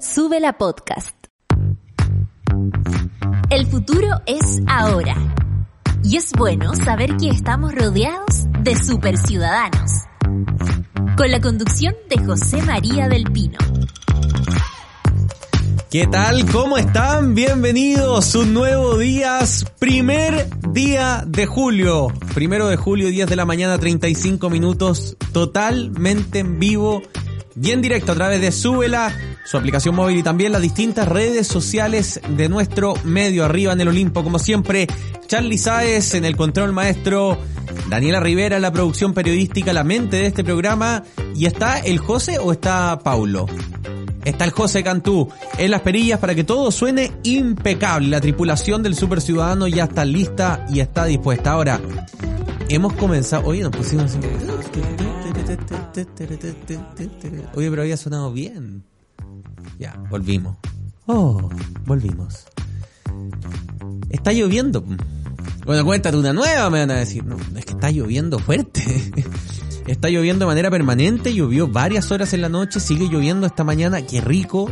Sube la podcast. El futuro es ahora. Y es bueno saber que estamos rodeados de superciudadanos. Con la conducción de José María del Pino. ¿Qué tal? ¿Cómo están? Bienvenidos. Un nuevo día, primer día de julio. Primero de julio, 10 de la mañana, 35 minutos, totalmente en vivo bien directo a través de Súbela, su aplicación móvil y también las distintas redes sociales de nuestro medio arriba en el Olimpo. Como siempre, Charlie Sáez en el control maestro, Daniela Rivera en la producción periodística, la mente de este programa. ¿Y está el José o está Paulo? Está el José Cantú en las perillas para que todo suene impecable. La tripulación del Super Ciudadano ya está lista y está dispuesta. Ahora, hemos comenzado. Oye, nos pusimos. Oye, pero había sonado bien. Ya, volvimos. Oh, volvimos. Está lloviendo. Bueno, cuéntate una nueva, me van a decir. No, es que está lloviendo fuerte. Está lloviendo de manera permanente, llovió varias horas en la noche, sigue lloviendo esta mañana. Qué rico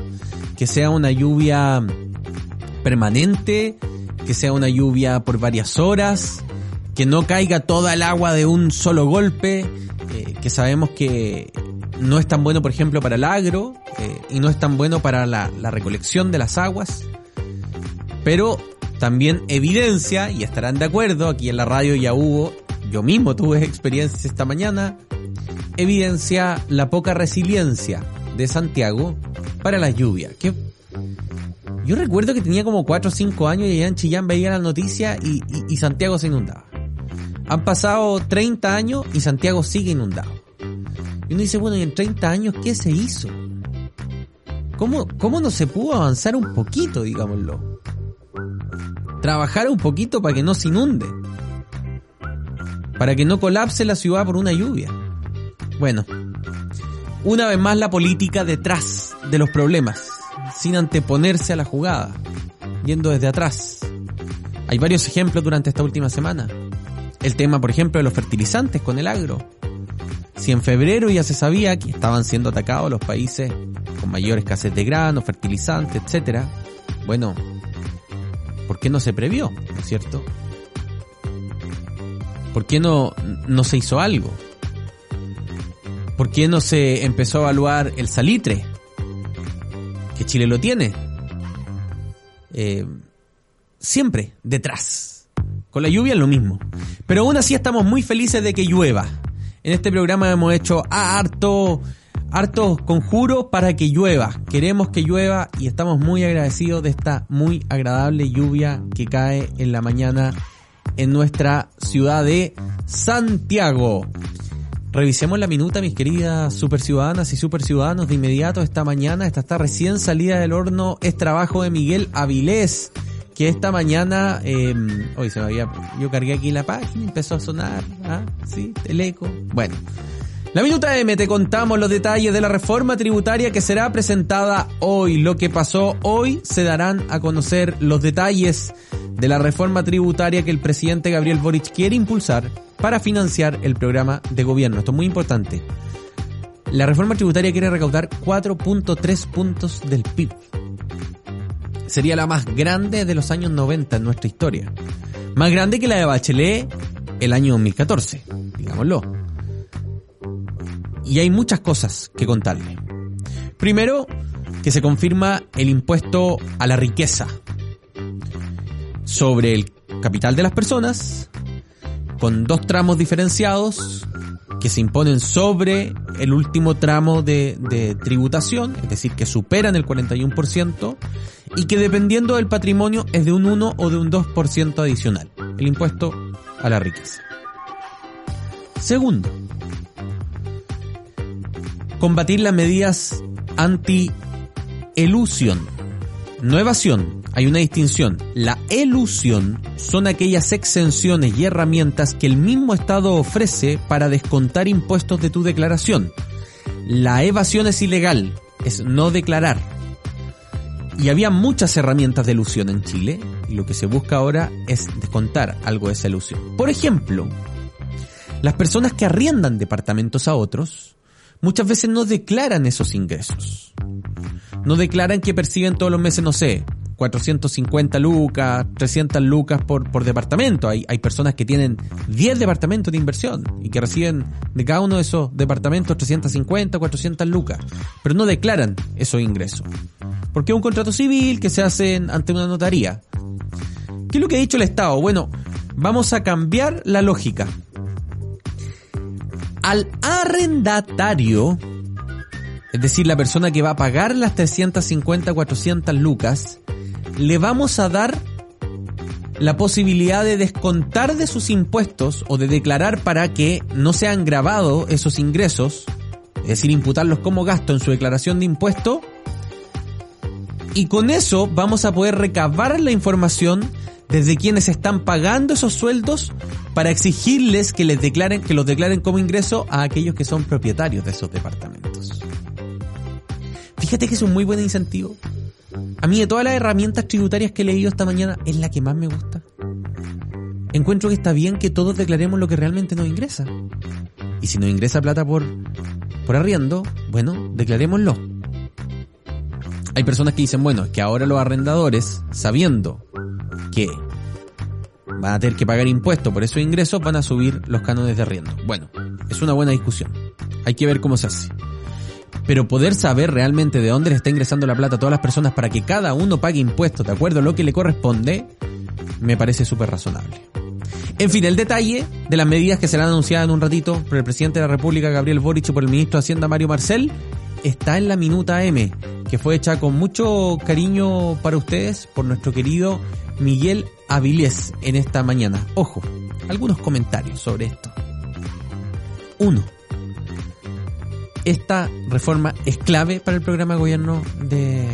que sea una lluvia permanente, que sea una lluvia por varias horas, que no caiga toda el agua de un solo golpe, eh, que sabemos que no es tan bueno, por ejemplo, para el agro eh, y no es tan bueno para la, la, recolección de las aguas, pero también evidencia, y estarán de acuerdo, aquí en la radio ya hubo, yo mismo tuve experiencias esta mañana, evidencia la poca resiliencia de Santiago para la lluvia. Que yo recuerdo que tenía como 4 o 5 años y allá en Chillán veía la noticia y, y, y Santiago se inundaba. Han pasado 30 años y Santiago sigue inundado. Y uno dice, bueno, ¿y en 30 años qué se hizo? ¿Cómo, cómo no se pudo avanzar un poquito, digámoslo? Trabajar un poquito para que no se inunde. Para que no colapse la ciudad por una lluvia. Bueno, una vez más la política detrás de los problemas, sin anteponerse a la jugada, yendo desde atrás. Hay varios ejemplos durante esta última semana. El tema, por ejemplo, de los fertilizantes con el agro. Si en febrero ya se sabía que estaban siendo atacados los países con mayor escasez de grano, fertilizantes, etc., bueno, ¿por qué no se previó? ¿No es cierto? ¿Por qué no, no se hizo algo? ¿Por qué no se empezó a evaluar el salitre? Que Chile lo tiene. Eh, siempre detrás. Con la lluvia es lo mismo. Pero aún así estamos muy felices de que llueva. En este programa hemos hecho harto, hartos conjuros para que llueva. Queremos que llueva y estamos muy agradecidos de esta muy agradable lluvia que cae en la mañana en nuestra ciudad de Santiago. Revisemos la minuta, mis queridas super ciudadanas y super ciudadanos, de inmediato esta mañana. Esta está recién salida del horno. Es trabajo de Miguel Avilés, que esta mañana, hoy se me había, yo cargué aquí la página, empezó a sonar, ¿ah? Sí, el eco. Bueno. La Minuta M te contamos los detalles de la reforma tributaria que será presentada hoy. Lo que pasó hoy se darán a conocer los detalles de la reforma tributaria que el presidente Gabriel Boric quiere impulsar para financiar el programa de gobierno. Esto es muy importante. La reforma tributaria quiere recaudar 4.3 puntos del PIB. Sería la más grande de los años 90 en nuestra historia. Más grande que la de Bachelet el año 2014, digámoslo. Y hay muchas cosas que contarle. Primero, que se confirma el impuesto a la riqueza sobre el capital de las personas, con dos tramos diferenciados que se imponen sobre el último tramo de, de, tributación, es decir, que superan el 41%, y que dependiendo del patrimonio es de un 1 o de un 2% adicional, el impuesto a la riqueza. Segundo, combatir las medidas anti-elusión. No evasión, hay una distinción. La elusión son aquellas exenciones y herramientas que el mismo Estado ofrece para descontar impuestos de tu declaración. La evasión es ilegal, es no declarar. Y había muchas herramientas de elusión en Chile y lo que se busca ahora es descontar algo de esa elusión. Por ejemplo, las personas que arriendan departamentos a otros muchas veces no declaran esos ingresos. No declaran que perciben todos los meses, no sé, 450 lucas, 300 lucas por, departamento. Hay, hay personas que tienen 10 departamentos de inversión y que reciben de cada uno de esos departamentos 350, 400 lucas, pero no declaran esos ingresos. Porque es un contrato civil que se hace ante una notaría. ¿Qué es lo que ha dicho el Estado? Bueno, vamos a cambiar la lógica. Al arrendatario, es decir, la persona que va a pagar las 350, 400 lucas, le vamos a dar la posibilidad de descontar de sus impuestos o de declarar para que no sean grabados esos ingresos, es decir, imputarlos como gasto en su declaración de impuesto. Y con eso vamos a poder recabar la información desde quienes están pagando esos sueldos para exigirles que les declaren, que los declaren como ingreso a aquellos que son propietarios de esos departamentos. Fíjate que es un muy buen incentivo a mí de todas las herramientas tributarias que he leído esta mañana es la que más me gusta. Encuentro que está bien que todos declaremos lo que realmente nos ingresa. Y si nos ingresa plata por, por arriendo, bueno, declarémoslo. Hay personas que dicen, bueno, es que ahora los arrendadores, sabiendo que van a tener que pagar impuestos por esos ingresos, van a subir los cánones de arriendo. Bueno, es una buena discusión. Hay que ver cómo se hace pero poder saber realmente de dónde le está ingresando la plata a todas las personas para que cada uno pague impuestos de acuerdo a lo que le corresponde, me parece súper razonable. En fin, el detalle de las medidas que serán anunciadas en un ratito por el presidente de la República, Gabriel Boric, y por el ministro de Hacienda, Mario Marcel, está en la minuta M, que fue hecha con mucho cariño para ustedes por nuestro querido Miguel Avilés en esta mañana. Ojo, algunos comentarios sobre esto. Uno esta reforma es clave para el programa de gobierno de,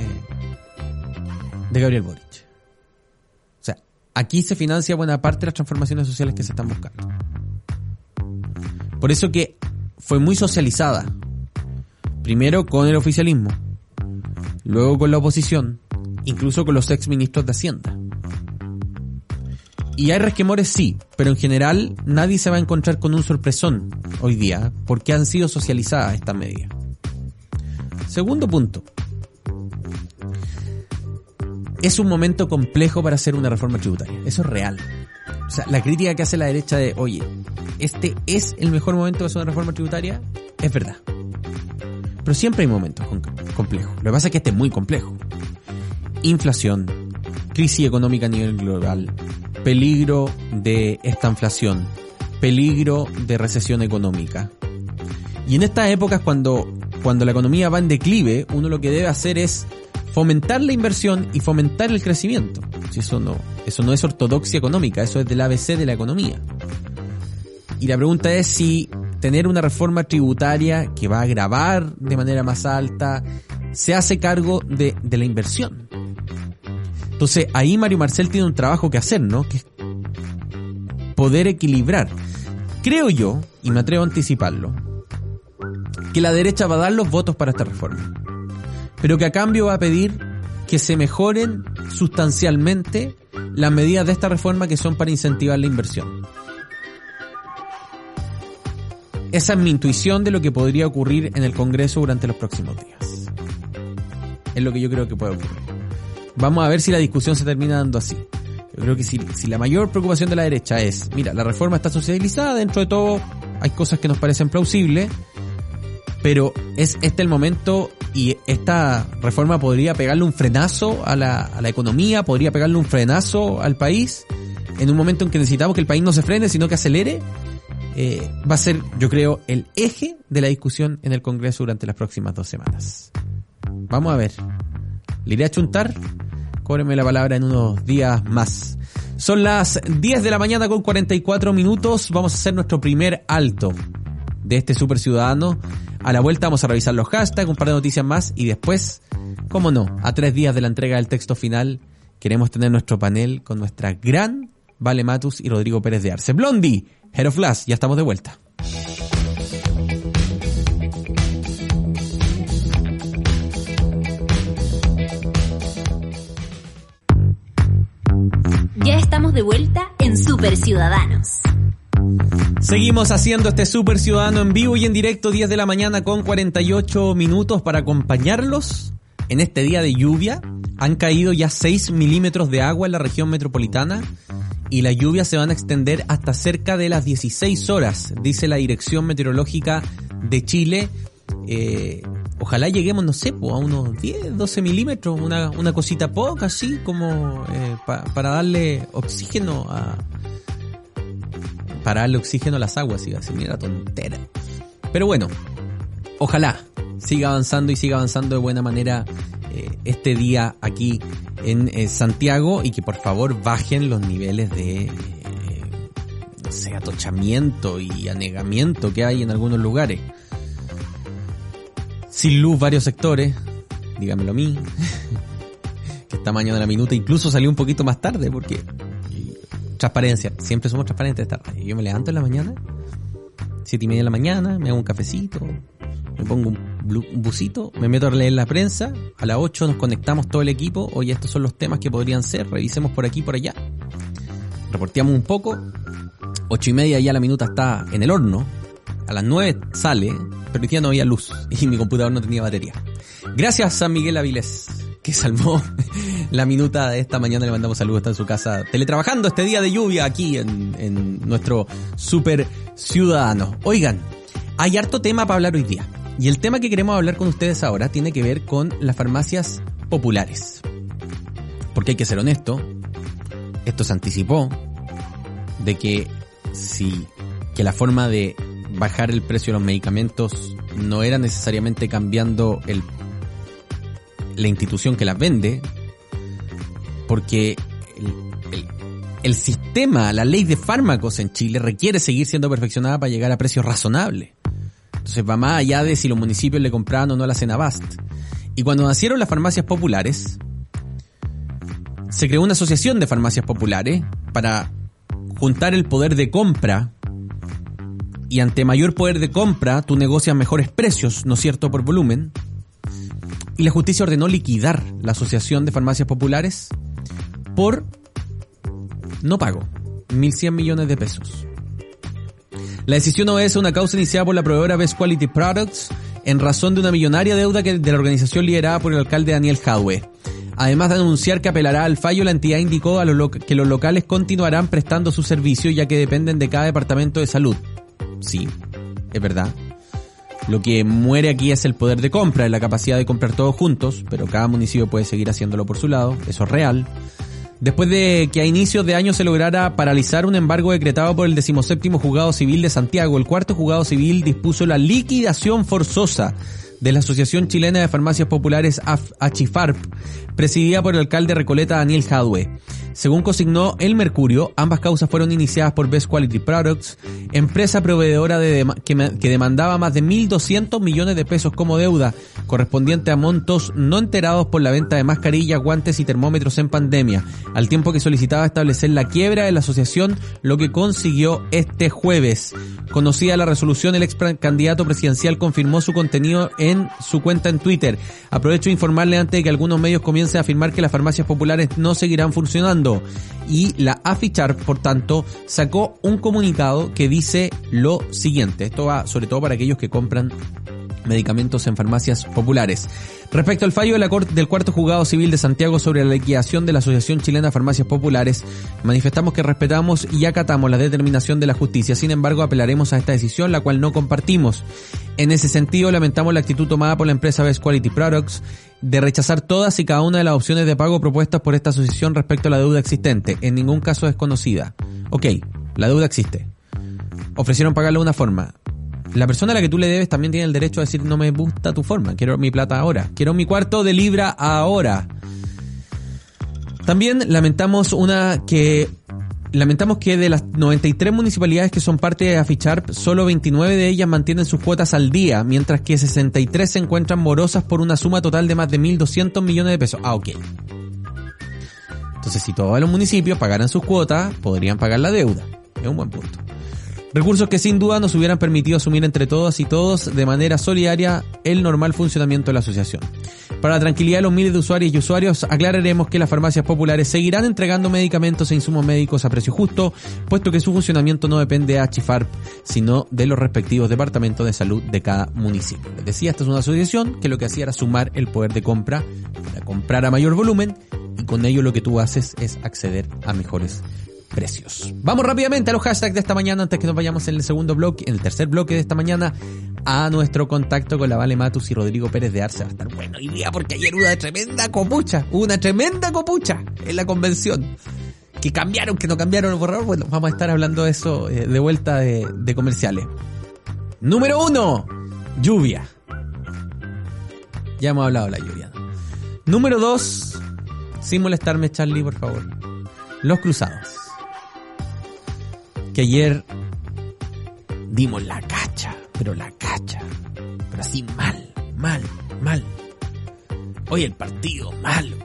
de Gabriel Boric. O sea, aquí se financia buena parte de las transformaciones sociales que se están buscando. Por eso que fue muy socializada. Primero con el oficialismo, luego con la oposición, incluso con los ex ministros de Hacienda. Y hay resquemores, sí, pero en general nadie se va a encontrar con un sorpresón hoy día porque han sido socializadas estas medidas. Segundo punto. Es un momento complejo para hacer una reforma tributaria. Eso es real. O sea, la crítica que hace la derecha de, oye, este es el mejor momento para hacer una reforma tributaria, es verdad. Pero siempre hay momentos complejos. Lo que pasa es que este es muy complejo. Inflación, crisis económica a nivel global, peligro de esta inflación, peligro de recesión económica. Y en estas épocas cuando, cuando la economía va en declive, uno lo que debe hacer es fomentar la inversión y fomentar el crecimiento. Si eso no, eso no es ortodoxia económica, eso es del ABC de la economía. Y la pregunta es si tener una reforma tributaria que va a grabar de manera más alta se hace cargo de, de la inversión. Entonces ahí Mario Marcel tiene un trabajo que hacer, ¿no? Que es poder equilibrar. Creo yo, y me atrevo a anticiparlo, que la derecha va a dar los votos para esta reforma. Pero que a cambio va a pedir que se mejoren sustancialmente las medidas de esta reforma que son para incentivar la inversión. Esa es mi intuición de lo que podría ocurrir en el Congreso durante los próximos días. Es lo que yo creo que puede ocurrir. Vamos a ver si la discusión se termina dando así. Yo creo que si, si la mayor preocupación de la derecha es, mira, la reforma está socializada, dentro de todo hay cosas que nos parecen plausibles, pero es este el momento y esta reforma podría pegarle un frenazo a la, a la economía, podría pegarle un frenazo al país, en un momento en que necesitamos que el país no se frene, sino que acelere, eh, va a ser, yo creo, el eje de la discusión en el Congreso durante las próximas dos semanas. Vamos a ver. ¿Le iré a chuntar? Cóbreme la palabra en unos días más. Son las 10 de la mañana con 44 minutos. Vamos a hacer nuestro primer alto de este super ciudadano A la vuelta vamos a revisar los hashtags, un par de noticias más y después, cómo no, a tres días de la entrega del texto final, queremos tener nuestro panel con nuestra gran Vale Matus y Rodrigo Pérez de Arce. Blondie, Head of Last, ya estamos de vuelta. Ya estamos de vuelta en Super Ciudadanos. Seguimos haciendo este Super Ciudadano en vivo y en directo 10 de la mañana con 48 minutos para acompañarlos en este día de lluvia. Han caído ya 6 milímetros de agua en la región metropolitana y las lluvias se van a extender hasta cerca de las 16 horas, dice la Dirección Meteorológica de Chile. Eh, ojalá lleguemos, no sé, a unos 10, 12 milímetros, una, una cosita poca, así como eh, para darle oxígeno a... Para darle oxígeno a las aguas, iba a decir, mira, tontera. Pero bueno, ojalá siga avanzando y siga avanzando de buena manera eh, este día aquí en eh, Santiago y que por favor bajen los niveles de, no sé, atochamiento y anegamiento que hay en algunos lugares. Sin luz varios sectores, dígamelo a mí, que esta mañana de la minuta incluso salió un poquito más tarde porque transparencia, siempre somos transparentes esta Yo me levanto en la mañana, siete y media de la mañana, me hago un cafecito, me pongo un, busito, me meto a leer la prensa, a las 8 nos conectamos todo el equipo, oye, estos son los temas que podrían ser, revisemos por aquí por allá. Reporteamos un poco, 8 y media ya la minuta está en el horno, a las 9 sale, pero hoy día no había luz y mi computador no tenía batería. Gracias a Miguel Avilés, que salvó la minuta de esta mañana. Le mandamos saludos, está en su casa teletrabajando este día de lluvia aquí en, en nuestro super ciudadano. Oigan, hay harto tema para hablar hoy día. Y el tema que queremos hablar con ustedes ahora tiene que ver con las farmacias populares. Porque hay que ser honesto, esto se anticipó de que si que la forma de bajar el precio de los medicamentos no era necesariamente cambiando el, la institución que las vende, porque el, el, sistema, la ley de fármacos en Chile requiere seguir siendo perfeccionada para llegar a precios razonables. Entonces va más allá de si los municipios le compraban o no la Cenabast. Y cuando nacieron las farmacias populares, se creó una asociación de farmacias populares para juntar el poder de compra y ante mayor poder de compra tú negocias mejores precios, ¿no es cierto?, por volumen. Y la justicia ordenó liquidar la Asociación de Farmacias Populares por no pago, 1.100 millones de pesos. La decisión obedece a una causa iniciada por la proveedora Best Quality Products en razón de una millonaria deuda que, de la organización liderada por el alcalde Daniel Jadwe. Además de anunciar que apelará al fallo, la entidad indicó a los que los locales continuarán prestando su servicio ya que dependen de cada departamento de salud. Sí, es verdad. Lo que muere aquí es el poder de compra, la capacidad de comprar todos juntos, pero cada municipio puede seguir haciéndolo por su lado, eso es real. Después de que a inicios de año se lograra paralizar un embargo decretado por el decimoséptimo juzgado civil de Santiago, el cuarto juzgado civil dispuso la liquidación forzosa de la Asociación Chilena de Farmacias Populares ACHIFARP, presidida por el alcalde Recoleta Daniel Jadwe. Según consignó El Mercurio, ambas causas fueron iniciadas por Best Quality Products, empresa proveedora de que, que, demandaba más de 1.200 millones de pesos como deuda, correspondiente a montos no enterados por la venta de mascarillas, guantes y termómetros en pandemia, al tiempo que solicitaba establecer la quiebra de la asociación, lo que consiguió este jueves. Conocida la resolución, el ex candidato presidencial confirmó su contenido en su cuenta en Twitter. Aprovecho de informarle antes de que algunos medios comiencen a afirmar que las farmacias populares no seguirán funcionando y la Afichar, por tanto, sacó un comunicado que dice lo siguiente. Esto va sobre todo para aquellos que compran medicamentos en farmacias populares. Respecto al fallo de la corte, del cuarto juzgado civil de Santiago sobre la liquidación de la Asociación Chilena de Farmacias Populares, manifestamos que respetamos y acatamos la determinación de la justicia. Sin embargo, apelaremos a esta decisión, la cual no compartimos. En ese sentido, lamentamos la actitud tomada por la empresa Best Quality Products de rechazar todas y cada una de las opciones de pago propuestas por esta asociación respecto a la deuda existente. En ningún caso es conocida. Ok, la deuda existe. Ofrecieron pagarla de una forma la persona a la que tú le debes también tiene el derecho a decir no me gusta tu forma, quiero mi plata ahora, quiero mi cuarto de libra ahora. También lamentamos una que lamentamos que de las 93 municipalidades que son parte de Aficharp, solo 29 de ellas mantienen sus cuotas al día, mientras que 63 se encuentran morosas por una suma total de más de 1.200 millones de pesos. Ah, ok. Entonces, si todos los municipios pagaran sus cuotas, podrían pagar la deuda. Es un buen punto. Recursos que sin duda nos hubieran permitido asumir entre todas y todos de manera solidaria el normal funcionamiento de la asociación. Para la tranquilidad de los miles de usuarios y usuarios, aclararemos que las farmacias populares seguirán entregando medicamentos e insumos médicos a precio justo, puesto que su funcionamiento no depende de Achifarp, sino de los respectivos departamentos de salud de cada municipio. Les decía, esta es una asociación que lo que hacía era sumar el poder de compra comprar a mayor volumen y con ello lo que tú haces es acceder a mejores precios. Vamos rápidamente a los hashtags de esta mañana antes que nos vayamos en el segundo bloque, en el tercer bloque de esta mañana a nuestro contacto con la Vale Matus y Rodrigo Pérez de Arce. Va a estar bueno hoy día porque ayer hubo una tremenda copucha, una tremenda copucha en la convención. Que cambiaron, que no cambiaron el borrador. Bueno, vamos a estar hablando de eso eh, de vuelta de, de comerciales. Número uno, lluvia. Ya hemos hablado de la lluvia. Número dos, sin molestarme Charlie, por favor. Los cruzados que ayer dimos la cacha, pero la cacha, pero así mal, mal, mal. Hoy el partido malo.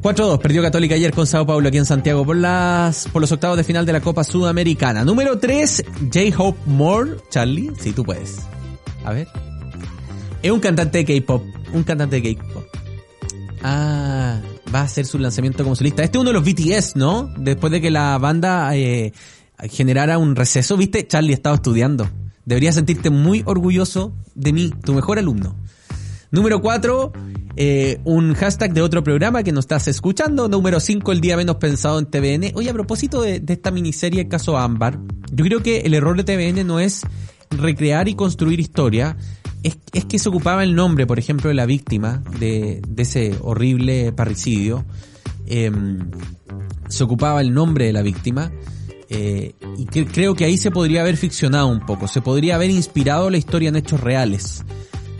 4-2, perdió Católica ayer con Sao Paulo aquí en Santiago por las por los octavos de final de la Copa Sudamericana. Número 3, J-Hope Moore. Charlie, si tú puedes. A ver. Es un cantante de K-pop. Un cantante de K-pop. Ah, va a hacer su lanzamiento como solista. Este es uno de los BTS, ¿no? Después de que la banda eh, generara un receso, ¿viste? Charlie estaba estudiando. Deberías sentirte muy orgulloso de mí, tu mejor alumno. Número 4, eh, un hashtag de otro programa que nos estás escuchando. Número 5, el día menos pensado en TVN. Oye, a propósito de, de esta miniserie, el caso Ámbar, yo creo que el error de TVN no es recrear y construir historia, es, es, que se ocupaba el nombre, por ejemplo, de la víctima de, de ese horrible parricidio. Eh, se ocupaba el nombre de la víctima. Eh, y creo que ahí se podría haber ficcionado un poco. Se podría haber inspirado la historia en hechos reales.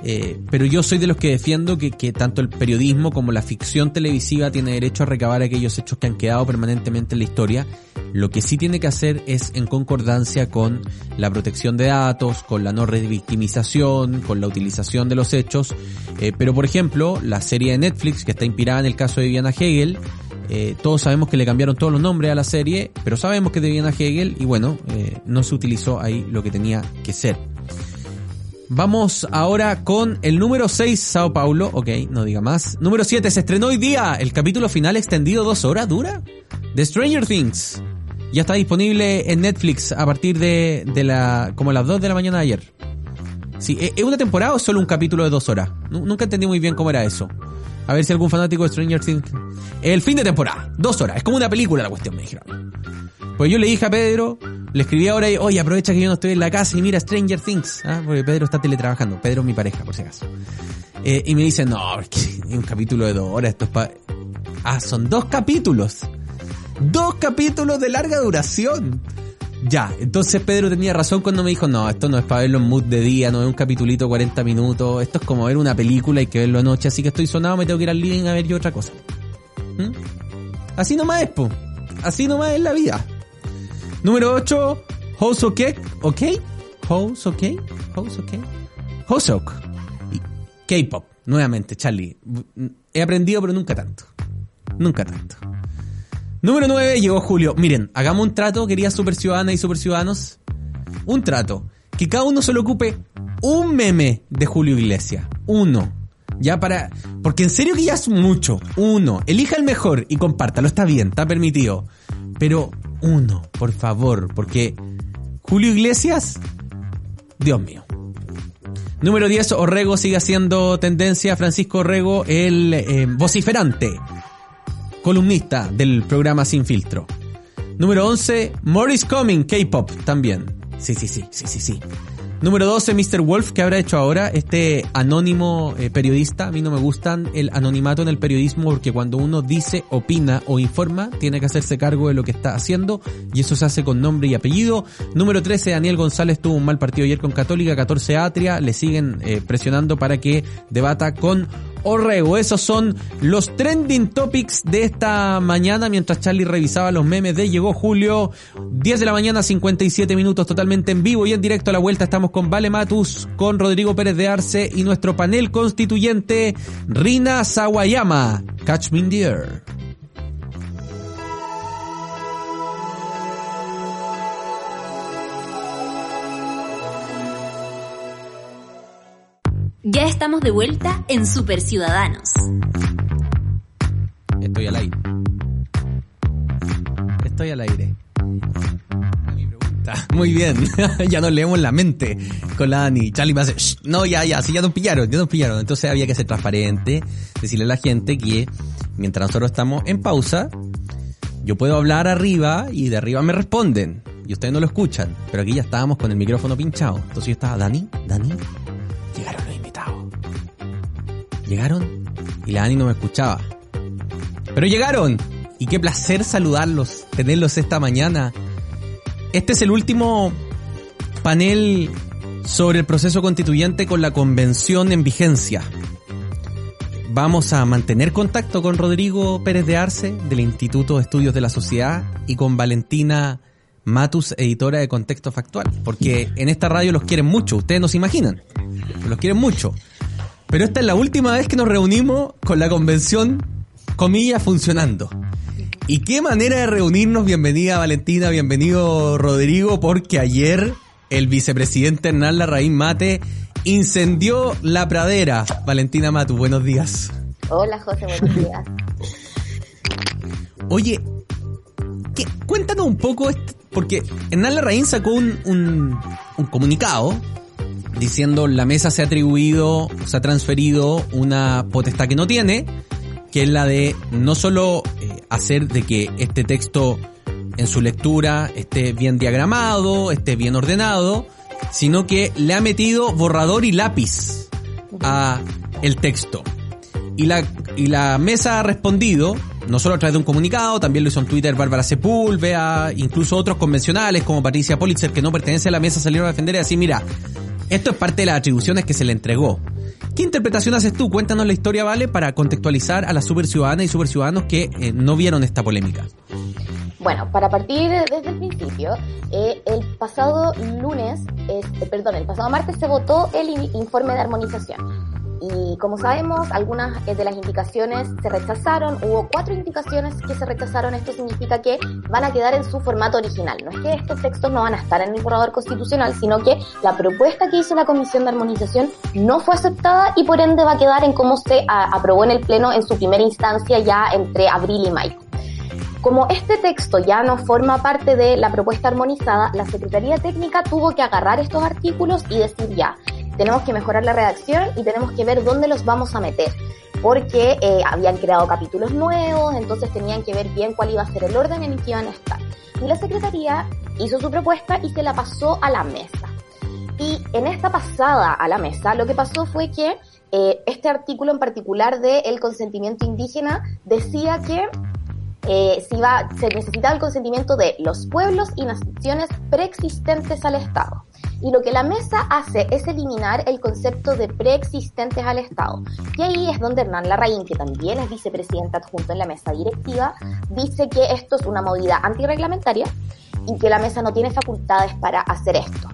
Eh, pero yo soy de los que defiendo que, tanto el periodismo como la ficción televisiva tiene derecho a recabar aquellos hechos que han quedado permanentemente en la historia. Lo que sí tiene que hacer es en concordancia con la protección de datos, con la no revictimización, con la utilización de los hechos. Eh, pero por ejemplo, la serie de Netflix que está inspirada en el caso de Viviana Hegel, eh, todos sabemos que le cambiaron todos los nombres a la serie, pero sabemos que de Viviana Hegel y bueno, eh, no se utilizó ahí lo que tenía que ser. Vamos ahora con el número 6, Sao Paulo. Ok, no diga más. Número 7, se estrenó hoy día el capítulo final extendido dos horas, ¿dura? De Stranger Things. Ya está disponible en Netflix a partir de, de la, como las 2 de la mañana de ayer. Sí, ¿es una temporada o solo un capítulo de dos horas? Nunca entendí muy bien cómo era eso. A ver si algún fanático de Stranger Things. El fin de temporada, dos horas. Es como una película la cuestión, me dijeron. Pues yo le dije a Pedro, le escribí ahora y, oye, aprovecha que yo no estoy en la casa y mira Stranger Things. ¿ah? Porque Pedro está teletrabajando. Pedro es mi pareja, por si acaso. Eh, y me dice, no, es que es un capítulo de dos horas. Esto es pa... Ah, son dos capítulos. Dos capítulos de larga duración. Ya, entonces Pedro tenía razón cuando me dijo, no, esto no es para verlo en mood de día, no es un capitulito 40 minutos, esto es como ver una película y que verlo anoche, así que estoy sonado, me tengo que ir al living a ver yo otra cosa. ¿Mm? Así nomás es, po. Así nomás es la vida. Número 8, Hosokek, ¿ok? Hosokek, Hosokek, Hosok. K-pop, nuevamente, Charlie. He aprendido, pero nunca tanto. Nunca tanto. Número 9, llegó Julio. Miren, hagamos un trato, queridas super ciudadanas y super ciudadanos. Un trato. Que cada uno solo ocupe un meme de Julio Iglesias. Uno. Ya para... Porque en serio que ya es mucho. Uno. Elija el mejor y compártalo. Está bien, está permitido. Pero uno, por favor. Porque Julio Iglesias... Dios mío. Número 10, Orrego sigue haciendo tendencia. Francisco Orrego, el eh, vociferante columnista del programa Sin Filtro. Número 11, Morris Coming, K-Pop también. Sí, sí, sí, sí, sí, sí. Número 12, Mr. Wolf, que habrá hecho ahora? Este anónimo eh, periodista. A mí no me gustan el anonimato en el periodismo porque cuando uno dice, opina o informa, tiene que hacerse cargo de lo que está haciendo y eso se hace con nombre y apellido. Número 13, Daniel González tuvo un mal partido ayer con Católica, 14 Atria, le siguen eh, presionando para que debata con Orrego. Esos son los trending topics de esta mañana mientras Charlie revisaba los memes de Llegó Julio. 10 de la mañana, 57 minutos totalmente en vivo y en directo a la vuelta. Estamos con Vale Matus, con Rodrigo Pérez de Arce y nuestro panel constituyente Rina Sawayama. Catch me in the. Ya estamos de vuelta en Super Ciudadanos. Estoy al aire. Estoy al aire. Muy bien, ya nos leemos la mente con la Dani. Charlie me hace, "Shh, no, ya, ya, sí, ya nos pillaron, ya nos pillaron. Entonces había que ser transparente, decirle a la gente que mientras nosotros estamos en pausa, yo puedo hablar arriba y de arriba me responden. Y ustedes no lo escuchan, pero aquí ya estábamos con el micrófono pinchado. Entonces yo estaba, Dani, Dani. Llegaron y la Dani no me escuchaba. Pero llegaron. Y qué placer saludarlos, tenerlos esta mañana. Este es el último panel sobre el proceso constituyente con la convención en vigencia. Vamos a mantener contacto con Rodrigo Pérez de Arce del Instituto de Estudios de la Sociedad y con Valentina Matus, editora de Contexto Factual. Porque en esta radio los quieren mucho, ustedes no se imaginan. Los quieren mucho. Pero esta es la última vez que nos reunimos con la convención, comillas, funcionando. Y qué manera de reunirnos. Bienvenida Valentina, bienvenido Rodrigo, porque ayer el vicepresidente Hernán Larraín Mate incendió la pradera. Valentina Matu, buenos días. Hola José, buenos días. Oye, ¿qué- cuéntanos un poco, porque Hernán Larraín sacó un, un, un comunicado diciendo la mesa se ha atribuido, se ha transferido una potestad que no tiene, que es la de no solo eh, hacer de que este texto en su lectura esté bien diagramado, esté bien ordenado, sino que le ha metido borrador y lápiz a el texto. Y la, y la mesa ha respondido, no solo a través de un comunicado, también lo hizo en Twitter Bárbara Sepúlveda, incluso otros convencionales como Patricia Politzer, que no pertenece a la mesa, salieron a defender y decir, mira, esto es parte de las atribuciones que se le entregó. ¿Qué interpretación haces tú? Cuéntanos la historia, ¿vale? Para contextualizar a las super ciudadanas y super ciudadanos que eh, no vieron esta polémica. Bueno, para partir desde el principio, eh, el pasado lunes, es- eh, perdón, el pasado martes se votó el in- informe de armonización. Y como sabemos, algunas eh, de las indicaciones se rechazaron, hubo cuatro indicaciones que se rechazaron, esto significa que van a quedar en su formato original. No es que estos textos no van a estar en el borrador constitucional, sino que la propuesta que hizo la Comisión de Armonización no fue aceptada y por ende va a quedar en cómo se aprobó en el Pleno en su primera instancia ya entre abril y mayo. Como este texto ya no forma parte de la propuesta armonizada, la Secretaría Técnica tuvo que agarrar estos artículos y decir ya, tenemos que mejorar la redacción y tenemos que ver dónde los vamos a meter. Porque eh, habían creado capítulos nuevos, entonces tenían que ver bien cuál iba a ser el orden en el que iban a estar. Y la Secretaría hizo su propuesta y se la pasó a la mesa. Y en esta pasada a la mesa, lo que pasó fue que eh, este artículo en particular del consentimiento indígena decía que eh, se necesitaba el consentimiento de los pueblos y naciones preexistentes al Estado. Y lo que la mesa hace es eliminar el concepto de preexistentes al Estado. Y ahí es donde Hernán Larraín, que también es vicepresidente adjunto en la mesa directiva, dice que esto es una movida antirreglamentaria y que la mesa no tiene facultades para hacer esto.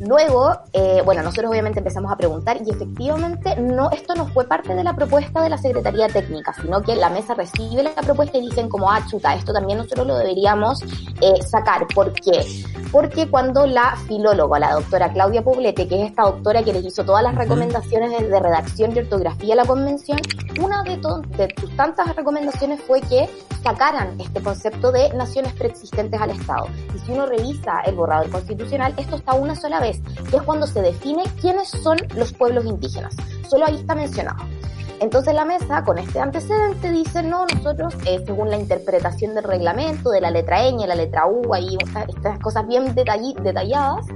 Luego, eh, bueno, nosotros obviamente empezamos a preguntar y efectivamente no, esto no fue parte de la propuesta de la Secretaría Técnica, sino que la mesa recibe la propuesta y dicen como, ah, chuta, esto también nosotros lo deberíamos eh, sacar. ¿Por qué? Porque cuando la filóloga, la doctora Claudia Poblete, que es esta doctora que les hizo todas las recomendaciones de, de redacción y ortografía a la convención, una de, de sus tantas recomendaciones fue que sacaran este concepto de naciones preexistentes al Estado. Y si uno revisa el borrador constitucional, esto está una sola vez, que es cuando se define quiénes son los pueblos indígenas. Solo ahí está mencionado. Entonces la mesa, con este antecedente, dice, no, nosotros, eh, según la interpretación del reglamento, de la letra ñ, la letra u, ahí estas, cosas bien detalladas,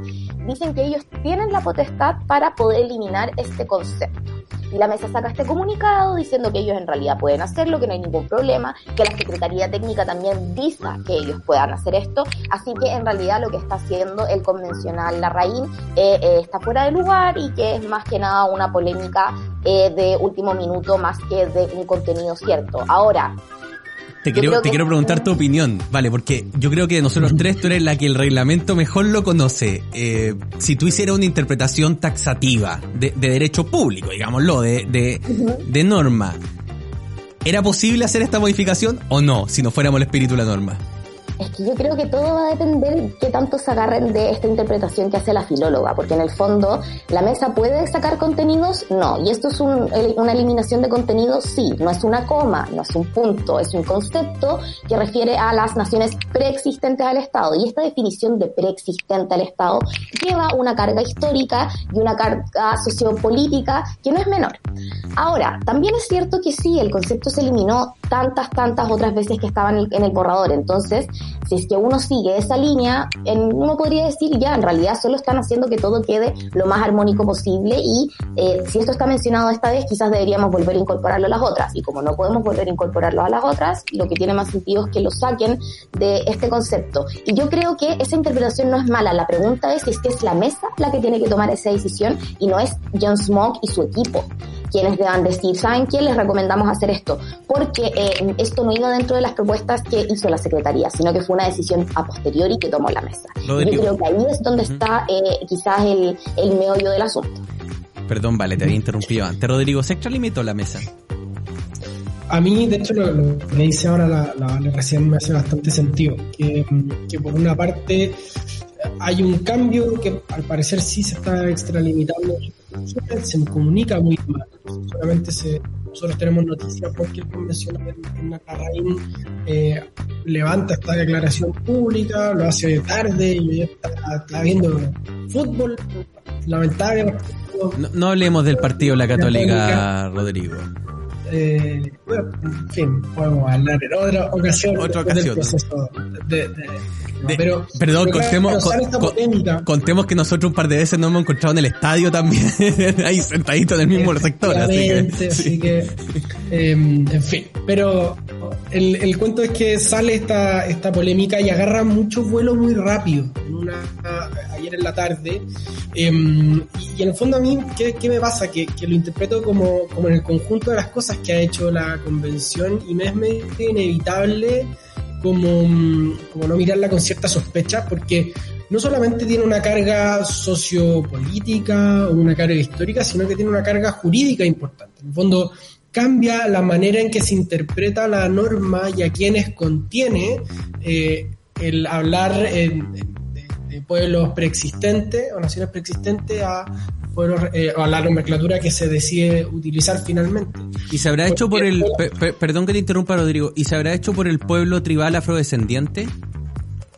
dicen que ellos tienen la potestad para poder eliminar este concepto. Y la mesa saca este comunicado diciendo que ellos en realidad pueden hacerlo, que no hay ningún problema, que la Secretaría Técnica también dice que ellos puedan hacer esto. Así que en realidad lo que está haciendo el convencional Larraín eh, eh, está fuera de lugar y que es más que nada una polémica eh, de último minuto más que de un contenido cierto. Ahora, te quiero, te quiero preguntar tu opinión, vale, porque yo creo que de nosotros tres tú eres la que el reglamento mejor lo conoce. Eh, si tú hicieras una interpretación taxativa de, derecho público, digámoslo, de, de, de norma, ¿era posible hacer esta modificación o no, si no fuéramos el espíritu de la norma? Es que yo creo que todo va a depender qué tanto se agarren de esta interpretación que hace la filóloga, porque en el fondo, ¿la mesa puede sacar contenidos? No. ¿Y esto es una eliminación de contenidos? Sí. No es una coma, no es un punto, es un concepto que refiere a las naciones preexistentes al Estado. Y esta definición de preexistente al Estado lleva una carga histórica y una carga sociopolítica que no es menor. Ahora, también es cierto que sí, el concepto se eliminó tantas, tantas otras veces que estaban en el borrador. Entonces, si es que uno sigue esa línea, uno podría decir ya, en realidad solo están haciendo que todo quede lo más armónico posible y eh, si esto está mencionado esta vez, quizás deberíamos volver a incorporarlo a las otras. Y como no podemos volver a incorporarlo a las otras, lo que tiene más sentido es que lo saquen de este concepto. Y yo creo que esa interpretación no es mala. La pregunta es si es que es la mesa la que tiene que tomar esa decisión y no es John Smoke y su equipo quienes deban decir, ¿saben qué? Les recomendamos hacer esto, porque eh, esto no iba dentro de las propuestas que hizo la Secretaría, sino que fue una decisión a posteriori que tomó la mesa. Yo creo que ahí es donde está eh, quizás el, el meollo del asunto. Perdón, vale, te había interrumpido antes. Rodrigo, ¿se extralimitó la mesa? A mí, de hecho, lo, que dice ahora la, la, recién me hace bastante sentido. Que, que por una parte hay un cambio que al parecer sí se está extralimitando, se comunica muy mal. Solamente se, nosotros tenemos noticias porque el convencional en Nacarraín eh, levanta esta declaración pública, lo hace tarde y está, está viendo fútbol, lamentable. No, no hablemos del partido de la Católica, Rodrigo. Eh, bueno, en fin, podemos hablar en otra ocasión. Otra ocasión. de, pero, perdón, contemos, contemos que nosotros un par de veces nos hemos encontrado en el estadio también, ahí sentaditos en el mismo sector. Así que, em, en fin, pero el, el, cuento es que sale esta, esta polémica y agarra mucho vuelo muy rápido. Ayer en la tarde. Em, y, en el fondo a mí, ¿qué, qué me pasa? Que, que, lo interpreto como, como en el conjunto de las cosas que ha hecho la convención y me es inevitable como, como no mirarla con cierta sospecha, porque no solamente tiene una carga sociopolítica o una carga histórica, sino que tiene una carga jurídica importante. En el fondo, cambia la manera en que se interpreta la norma y a quienes contiene eh, el hablar de, pueblos preexistentes o naciones preexistentes a eh, a la nomenclatura que se decide utilizar finalmente. ¿Y se habrá hecho por el, perdón que te interrumpa Rodrigo, ¿y se habrá hecho por el pueblo tribal afrodescendiente?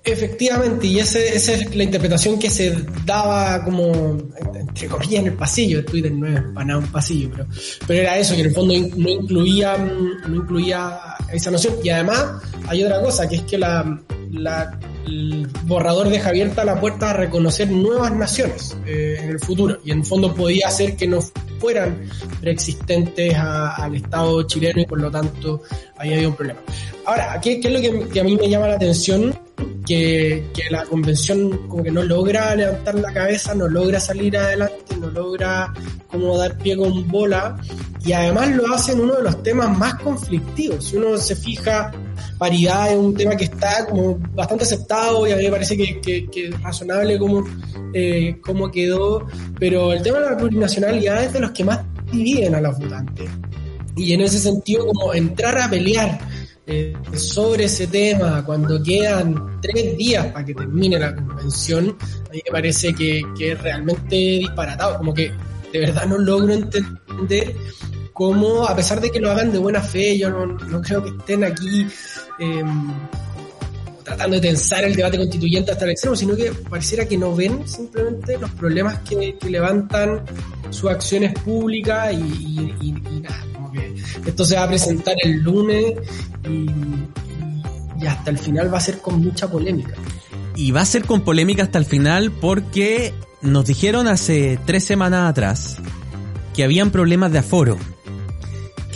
Efectivamente, y esa es la interpretación que se daba como, entre comillas, en el pasillo. Twitter no es para nada un pasillo, pero, pero era eso, que en el fondo no incluía, no incluía esa noción. Y además hay otra cosa, que es que la, la el borrador deja abierta la puerta a reconocer nuevas naciones eh, en el futuro y en el fondo podía hacer que no fueran preexistentes al Estado chileno y por lo tanto ahí había un problema. Ahora, ¿qué, es lo que, a mí me llama la atención? Que, que, la convención como que no logra levantar la cabeza, no logra salir adelante, no logra como dar pie con bola y además lo hace en uno de los temas más conflictivos. Si uno se fija paridad es un tema que está como bastante aceptado y a mí me parece que, es razonable como, eh, como quedó, pero el tema de la plurinacionalidad es de los que más dividen a los votantes. Y en ese sentido, como entrar a pelear eh, sobre ese tema cuando quedan tres días para que termine la convención, a mí me parece que, que es realmente disparatado, como que de verdad no logro entender cómo, a pesar de que lo hagan de buena fe, yo no, creo que estén aquí Em, tratando de tensar el debate constituyente hasta el extremo, sino que pareciera que no ven simplemente los problemas que, levantan sus acciones públicas y, nada, como que esto se va a presentar el lunes y, y hasta el final va a ser con mucha polémica. Y va a ser con polémica hasta el final porque nos dijeron hace tres semanas atrás que habían problemas de aforo,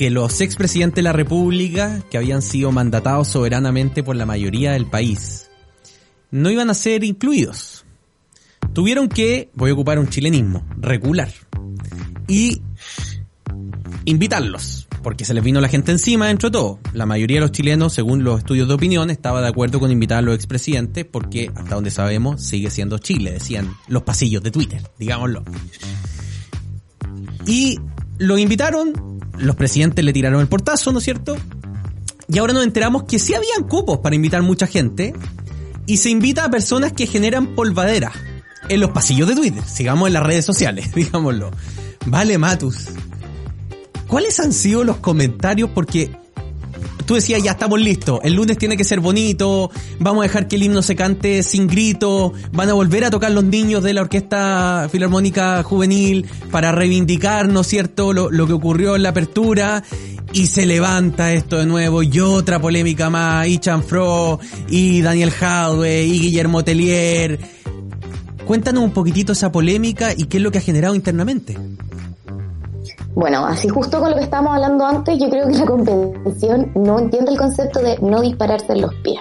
que los expresidentes de la República, que habían sido mandatados soberanamente por la mayoría del país, no iban a ser incluidos. Tuvieron que, voy a ocupar un chilenismo, regular. Y invitarlos, porque se les vino la gente encima dentro de todo. La mayoría de los chilenos, según los estudios de opinión, estaba de acuerdo con invitar a los expresidentes, porque hasta donde sabemos sigue siendo Chile, decían los pasillos de Twitter, digámoslo. Y lo invitaron, los presidentes le tiraron el portazo, ¿no es cierto? Y ahora nos enteramos que sí habían cupos para invitar mucha gente, y se invita a personas que generan polvadera en los pasillos de Twitter, sigamos en las redes sociales, digámoslo. Vale, Matus. ¿Cuáles han sido los comentarios? Porque tú decías, ya estamos listos, el lunes tiene que ser bonito, vamos a dejar que el himno se cante sin grito, van a volver a tocar los niños de la Orquesta Filarmónica Juvenil para reivindicar, ¿no es cierto?, lo, que ocurrió en la apertura, y se levanta esto de nuevo, y otra polémica más, y Chanfro, y Daniel Jadwe, y Guillermo Tellier. Cuéntanos un poquitito esa polémica y qué es lo que ha generado internamente. Bueno, así justo con lo que estábamos hablando antes, yo creo que la competición no entiende el concepto de no dispararse en los pies.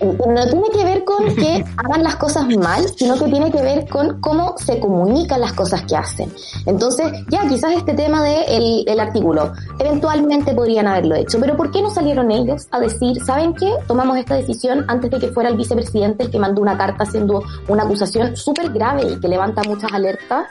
no tiene que ver con que hagan las cosas mal, sino que tiene que ver con cómo se comunican las cosas que hacen. Entonces, ya quizás este tema del de el artículo, eventualmente podrían haberlo hecho, pero ¿por qué no salieron ellos a decir, ¿saben qué? Tomamos esta decisión antes de que fuera el vicepresidente el que mandó una carta haciendo una acusación súper grave y que levanta muchas alertas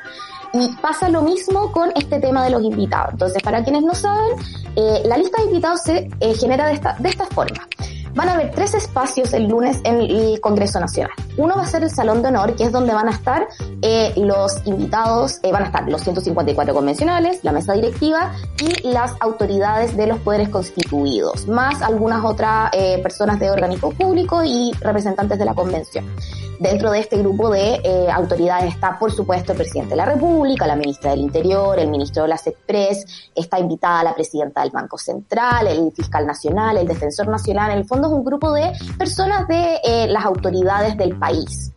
y pasa lo mismo con este tema de los invitados. Entonces, para quienes no saben, eh, la lista de invitados se eh, genera de esta, de esta forma. Van a haber tres espacios el lunes en el Congreso Nacional. Uno va a ser el Salón de Honor, que es donde van a estar eh, los invitados, van a estar los 154 convencionales, la mesa directiva y las autoridades de los poderes constituidos, más algunas otras personas de organismos públicos y representantes de la convención. Dentro de este grupo de eh, autoridades está, por supuesto, el presidente de la República, la ministra del Interior, el ministro de las Express, está invitada la presidenta del Banco Central, el fiscal nacional, el defensor nacional. En el fondo es un grupo de personas de eh, las autoridades del país.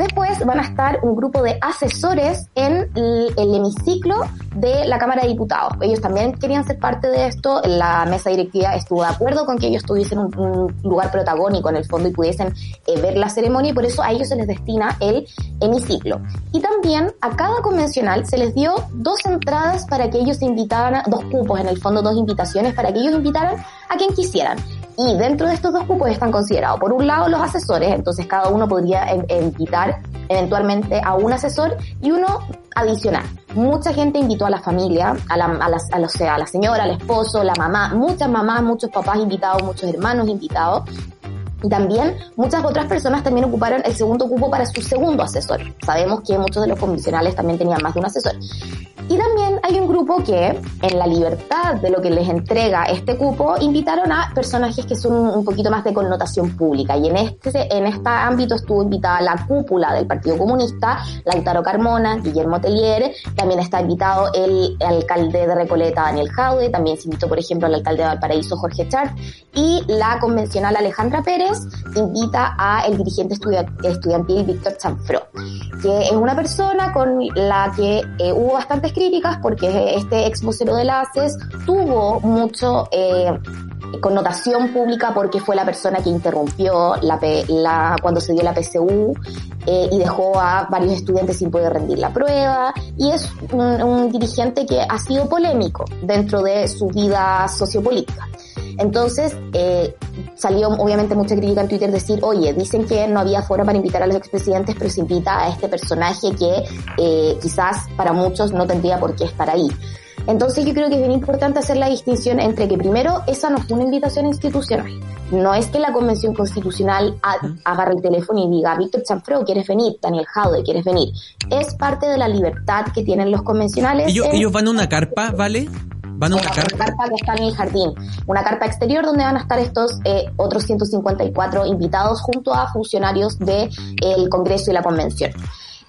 Después van a estar un grupo de asesores en el, hemiciclo de la Cámara de Diputados. Ellos también querían ser parte de esto. La mesa directiva estuvo de acuerdo con que ellos tuviesen un, lugar protagónico en el fondo y pudiesen eh, ver la ceremonia y por eso a ellos se les destina el hemiciclo. Y también a cada convencional se les dio dos entradas para que ellos invitaran, dos cupos en el fondo, dos invitaciones para que ellos invitaran a quien quisieran. Y dentro de estos dos cupos están considerados, por un lado, los asesores, entonces cada uno podría invitar eventualmente a un asesor y uno adicional. Mucha gente invitó a la familia, a la, a, la, a, a la señora, al esposo, la mamá, muchas mamás, muchos papás invitados, muchos hermanos invitados. Y también muchas otras personas también ocuparon el segundo cupo para su segundo asesor. Sabemos que muchos de los convencionales también tenían más de un asesor. Y también hay un grupo que, en la libertad de lo que les entrega este cupo, invitaron a personajes que son un poquito más de connotación pública. Y en este, en este ámbito estuvo invitada la cúpula del Partido Comunista, Lautaro Carmona, Guillermo Tellier, también está invitado el, alcalde de Recoleta, Daniel Jaude, también se invitó, por ejemplo, al alcalde de Valparaíso, Jorge Chart, y la convencional Alejandra Pérez invita a el dirigente estudiantil Víctor Chanfro, que es una persona con la que eh, hubo bastantes críticas porque este ex vocero de la ACES tuvo mucho eh, connotación pública porque fue la persona que interrumpió la, cuando se dio la PSU eh, y dejó a varios estudiantes sin poder rendir la prueba y es un dirigente que ha sido polémico dentro de su vida sociopolítica. Entonces, eh, salió obviamente mucha crítica en Twitter decir, oye, dicen que no había foro para invitar a los expresidentes, pero se invita a este personaje que eh, quizás para muchos no tendría por qué estar ahí. Entonces yo creo que es bien importante hacer la distinción entre que primero esa no fue una invitación institucional. No es que la convención constitucional agarre el teléfono y diga, Víctor Chanfreo, ¿quieres venir? Daniel Jaude, ¿quieres venir? Es parte de la libertad que tienen los convencionales. Ellos, ellos van a una carpa, ¿vale? Van a una, carpa. que está en el jardín. Una carpa exterior donde van a estar estos eh, otros 154 invitados junto a funcionarios del el Congreso y la Convención.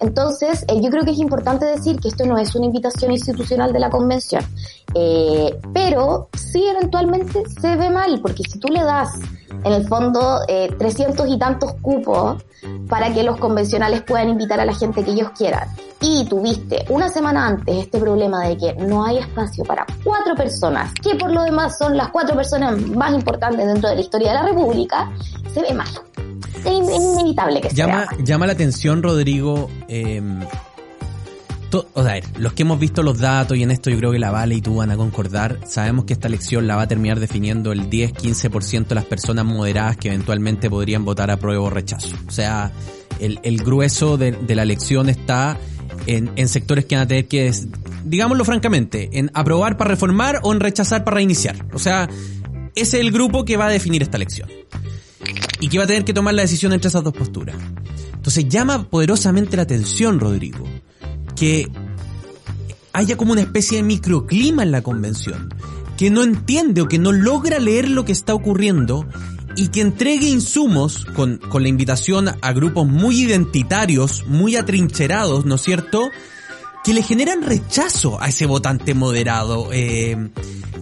Entonces, eh, yo creo que es importante decir que esto no es una invitación institucional de la convención. Eh, pero sí eventualmente se ve mal, porque si tú le das en el fondo eh, 300 y tantos cupos para que los convencionales puedan invitar a la gente que ellos quieran, y tuviste una semana antes este problema de que no hay espacio para cuatro personas, que por lo demás son las cuatro personas más importantes dentro de la historia de la República, se ve mal. Es inevitable que llama, sea. Llama la atención, Rodrigo, eh, o sea, los que hemos visto los datos y en esto yo creo que la Vale y tú van a concordar, sabemos que esta elección la va a terminar definiendo el 10-15% de las personas moderadas que eventualmente podrían votar a prueba o rechazo. O sea, el, el grueso de, la elección está en, en, sectores que van a tener que, digámoslo francamente, en aprobar para reformar o en rechazar para reiniciar. O sea, ese es el grupo que va a definir esta elección. Y que va a tener que tomar la decisión entre esas dos posturas. Entonces llama poderosamente la atención, Rodrigo, que haya como una especie de microclima en la convención, que no entiende o que no logra leer lo que está ocurriendo y que entregue insumos con, con la invitación a grupos muy identitarios, muy atrincherados, ¿no es cierto? Que le generan rechazo a ese votante moderado, eh,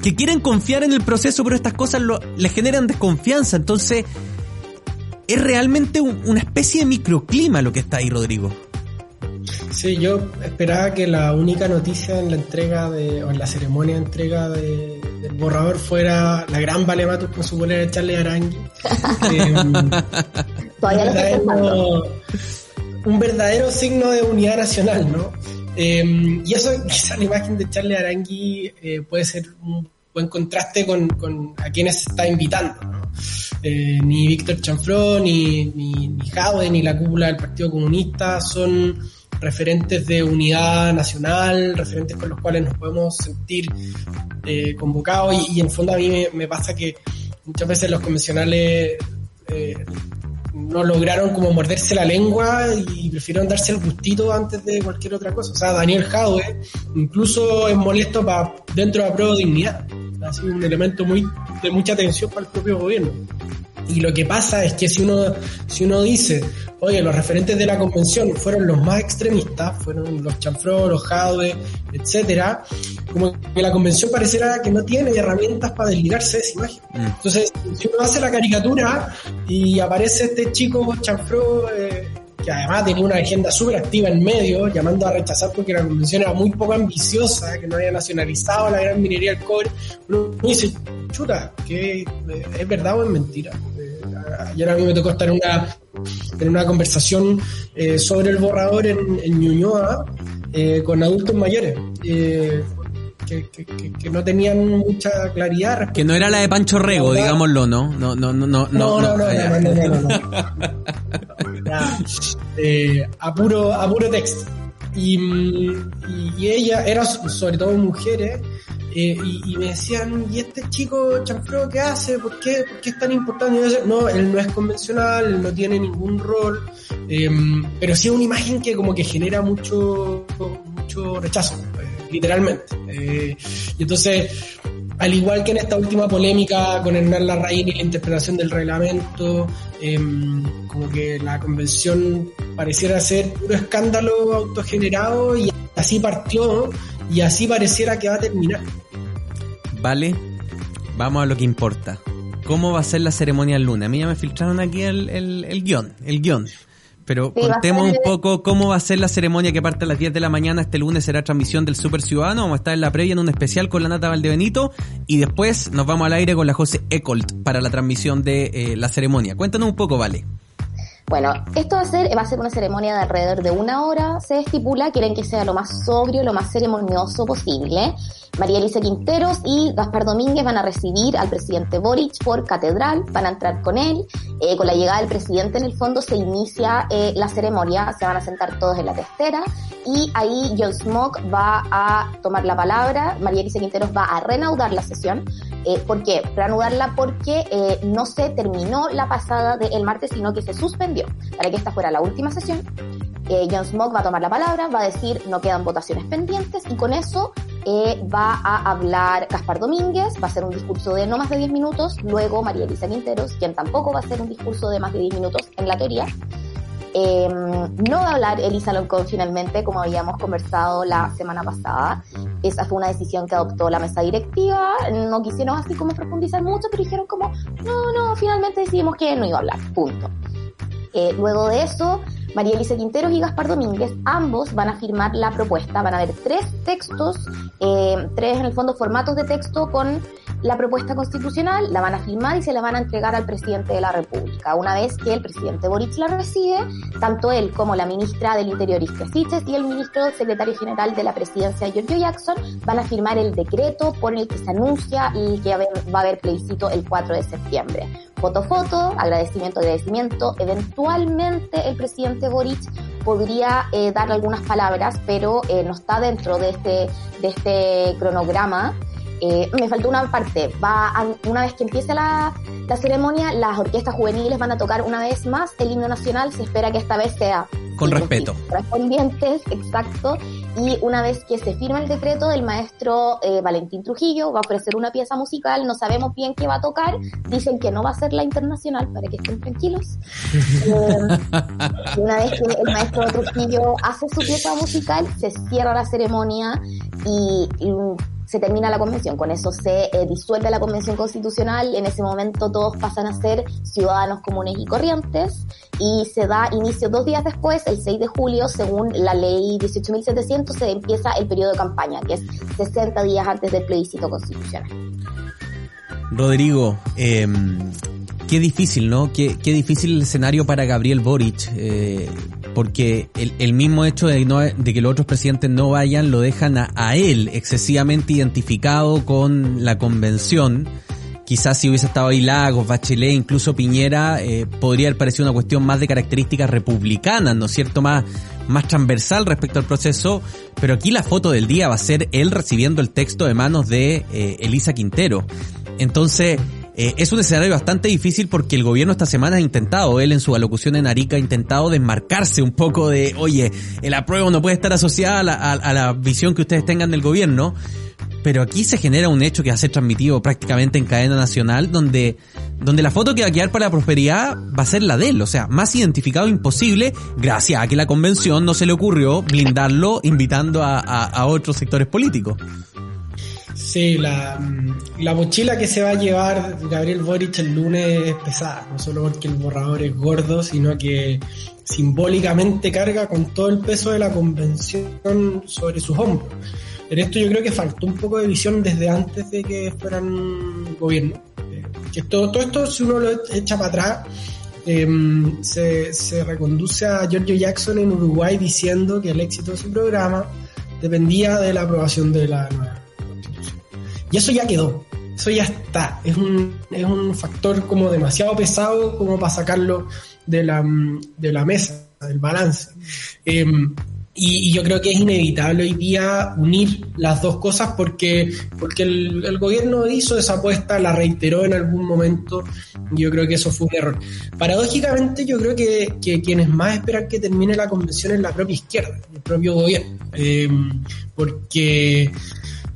que quieren confiar en el proceso, pero estas cosas lo, le generan desconfianza. Entonces, es realmente un, una especie de microclima lo que está ahí, Rodrigo. Sí, yo esperaba que la única noticia en la entrega de, o en la ceremonia de entrega de, del borrador fuera la gran Valematus con su bolera de Charlie Arangui. eh, Todavía lo un verdadero signo de unidad nacional, ¿no? Eh, y eso, esa la imagen de Charlie Arangui eh, puede ser un buen contraste con, con a quienes está invitando, ¿no? Eh, ni Víctor Chanfrón, ni, ni, ni Jaude, ni la cúpula del Partido Comunista son referentes de unidad nacional, referentes con los cuales nos podemos sentir eh, convocados y, y, en fondo a mí me, me, pasa que muchas veces los convencionales eh, no lograron como morderse la lengua y prefirieron darse el gustito antes de cualquier otra cosa. O sea, Daniel Jadwe incluso es molesto para dentro de la prueba de dignidad. Ha sido un elemento muy de mucha atención para el propio gobierno. Y lo que pasa es que si uno, si uno dice, oye, los referentes de la convención fueron los más extremistas, fueron los chanfró, los jadwe, etcétera, como que la convención pareciera que no tiene herramientas para desligarse de esa imagen. Mm. Entonces, si uno hace la caricatura y aparece este chico chanfró, eh, que además tenía una agenda súper activa en medio, llamando a rechazar porque la convención era muy poco ambiciosa, que no había nacionalizado la gran minería del cobre, uno dice, chuta, que es verdad o es mentira. Ayer a mí me tocó estar en una, en una conversación eh, sobre el borrador en, en Ñuñoa eh, con adultos mayores. Eh, que, que, no tenían mucha claridad. Que no era la de Pancho Rego, digámoslo, ¿no? No, no, no, no. No, no, no, no, no, ah, no, no eh, a, puro, a puro texto. Y, y, ella, era sobre todo mujeres, eh, y, y, me decían, ¿y este chico chanfreo qué hace? ¿Por qué, ¿Por qué es tan importante? No, él no es convencional, él no tiene ningún rol, eh, pero sí es una imagen que como que genera mucho, mucho rechazo, literalmente. Eh, y entonces, al igual que en esta última polémica con Hernán Larraín y la interpretación del reglamento, eh, como que la convención pareciera ser puro escándalo autogenerado y así partió y así pareciera que va a terminar. Vale, vamos a lo que importa. ¿Cómo va a ser la ceremonia el lunes? A mí ya me filtraron aquí el, el, el guion, el guion. Pero sí, contemos un poco cómo va a ser la ceremonia que parte a las 10 de la mañana. Este lunes será transmisión del Super Ciudadano. Vamos a estar en la previa en un especial con la Nata Valdebenito. Y después nos vamos al aire con la José Ecolt para la transmisión de eh, la ceremonia. Cuéntanos un poco, Vale. Bueno, esto va a ser, va a ser una ceremonia de alrededor de una hora, se estipula, quieren que sea lo más sobrio, lo más ceremonioso posible. María Elisa Quinteros y Gaspar Domínguez van a recibir al presidente Boric por catedral, van a entrar con él. Eh, con la llegada del presidente en el fondo se inicia eh, la ceremonia, se van a sentar todos en la testera y ahí John Smoke va a tomar la palabra, María Elisa Quinteros va a reanudar la sesión. Eh, ¿Por qué? Reanudarla porque eh, no se terminó la pasada del martes, sino que se suspendió para que esta fuera la última sesión. Eh, John Smoke va a tomar la palabra, va a decir no quedan votaciones pendientes y con eso eh, va a hablar Gaspar Domínguez, va a hacer un discurso de no más de 10 minutos, luego María Elisa Quinteros, quien tampoco va a hacer un discurso de más de 10 minutos en la teoría, Em, no va a hablar Elisa Loncón finalmente, como habíamos conversado la semana pasada. Esa fue una decisión que adoptó la mesa directiva. No quisieron así como profundizar mucho, pero dijeron como, no, no, finalmente decidimos que no iba a hablar. Punto. Eh, luego de eso, María Elisa Quinteros y Gaspar Domínguez, ambos van a firmar la propuesta. Van a haber tres textos, eh, tres en el fondo formatos de texto con la propuesta constitucional, la van a firmar y se la van a entregar al presidente de la República. Una vez que el presidente Boric la recibe, tanto él como la ministra del Interior Siches y el ministro secretario general de la presidencia Giorgio Jackson van a firmar el decreto por el que se anuncia y que va a haber plebiscito el 4 de septiembre. Foto, foto, agradecimiento, agradecimiento. Eventualmente el presidente Boric podría eh, dar algunas palabras, pero eh, no está dentro de este, de este cronograma. Eh, me faltó una parte. Va una vez que empiece la, la, ceremonia, las orquestas juveniles van a tocar una vez más el himno nacional. Se espera que esta vez sea con respeto. Correspondientes, exacto. Y una vez que se firma el decreto, el maestro eh, Valentín Trujillo va a ofrecer una pieza musical. No sabemos bien qué va a tocar. Dicen que no va a ser la internacional para que estén tranquilos. eh, una vez que el maestro Trujillo hace su pieza musical, se cierra la ceremonia y, y se termina la convención. Con eso se eh, disuelve la convención constitucional. En ese momento todos pasan a ser ciudadanos comunes y corrientes y se da inicio dos días después, el 6 de julio, según la ley 18.700, se empieza el periodo de campaña, que es 60 días antes del plebiscito constitucional. Rodrigo, eh, qué difícil, ¿no? Qué, qué, difícil el escenario para Gabriel Boric. Eh, porque el, el, mismo hecho de, no, de, que los otros presidentes no vayan lo dejan a, él excesivamente identificado con la convención. Quizás si hubiese estado ahí Lagos, Bachelet, incluso Piñera, eh, podría haber parecido una cuestión más de características republicanas, ¿no es cierto? Más, más transversal respecto al proceso, pero aquí la foto del día va a ser él recibiendo el texto de manos de eh, Elisa Quintero. Entonces, eh, es un escenario bastante difícil porque el gobierno esta semana ha intentado, él en su alocución en Arica ha intentado desmarcarse un poco de, oye, el apruebo no puede estar asociada a la, a, a la visión que ustedes tengan del gobierno, pero aquí se genera un hecho que va a ser transmitido prácticamente en cadena nacional donde, donde la foto que va a quedar para la prosperidad va a ser la de él, o sea, más identificado imposible gracias a que la convención no se le ocurrió blindarlo invitando a, otros sectores políticos. Sí, la, la, mochila que se va a llevar Gabriel Boric el lunes es pesada, no solo porque el borrador es gordo, sino que simbólicamente carga con todo el peso de la convención sobre sus hombros. En esto yo creo que faltó un poco de visión desde antes de que fueran gobierno. Que todo, esto, si uno lo echa para atrás, eh, se, se reconduce a Giorgio Jackson en Uruguay diciendo que el éxito de su programa dependía de la aprobación de la nueva y eso ya quedó, eso ya está. Es un, es un factor como demasiado pesado como para sacarlo de la, de la mesa, del balance. Eh, y, yo creo que es inevitable hoy día unir las dos cosas porque, porque el, gobierno hizo esa apuesta, la reiteró en algún momento y yo creo que eso fue un error. Paradójicamente yo creo que, que quienes más esperan que termine la convención es la propia izquierda, el propio gobierno. Eh, porque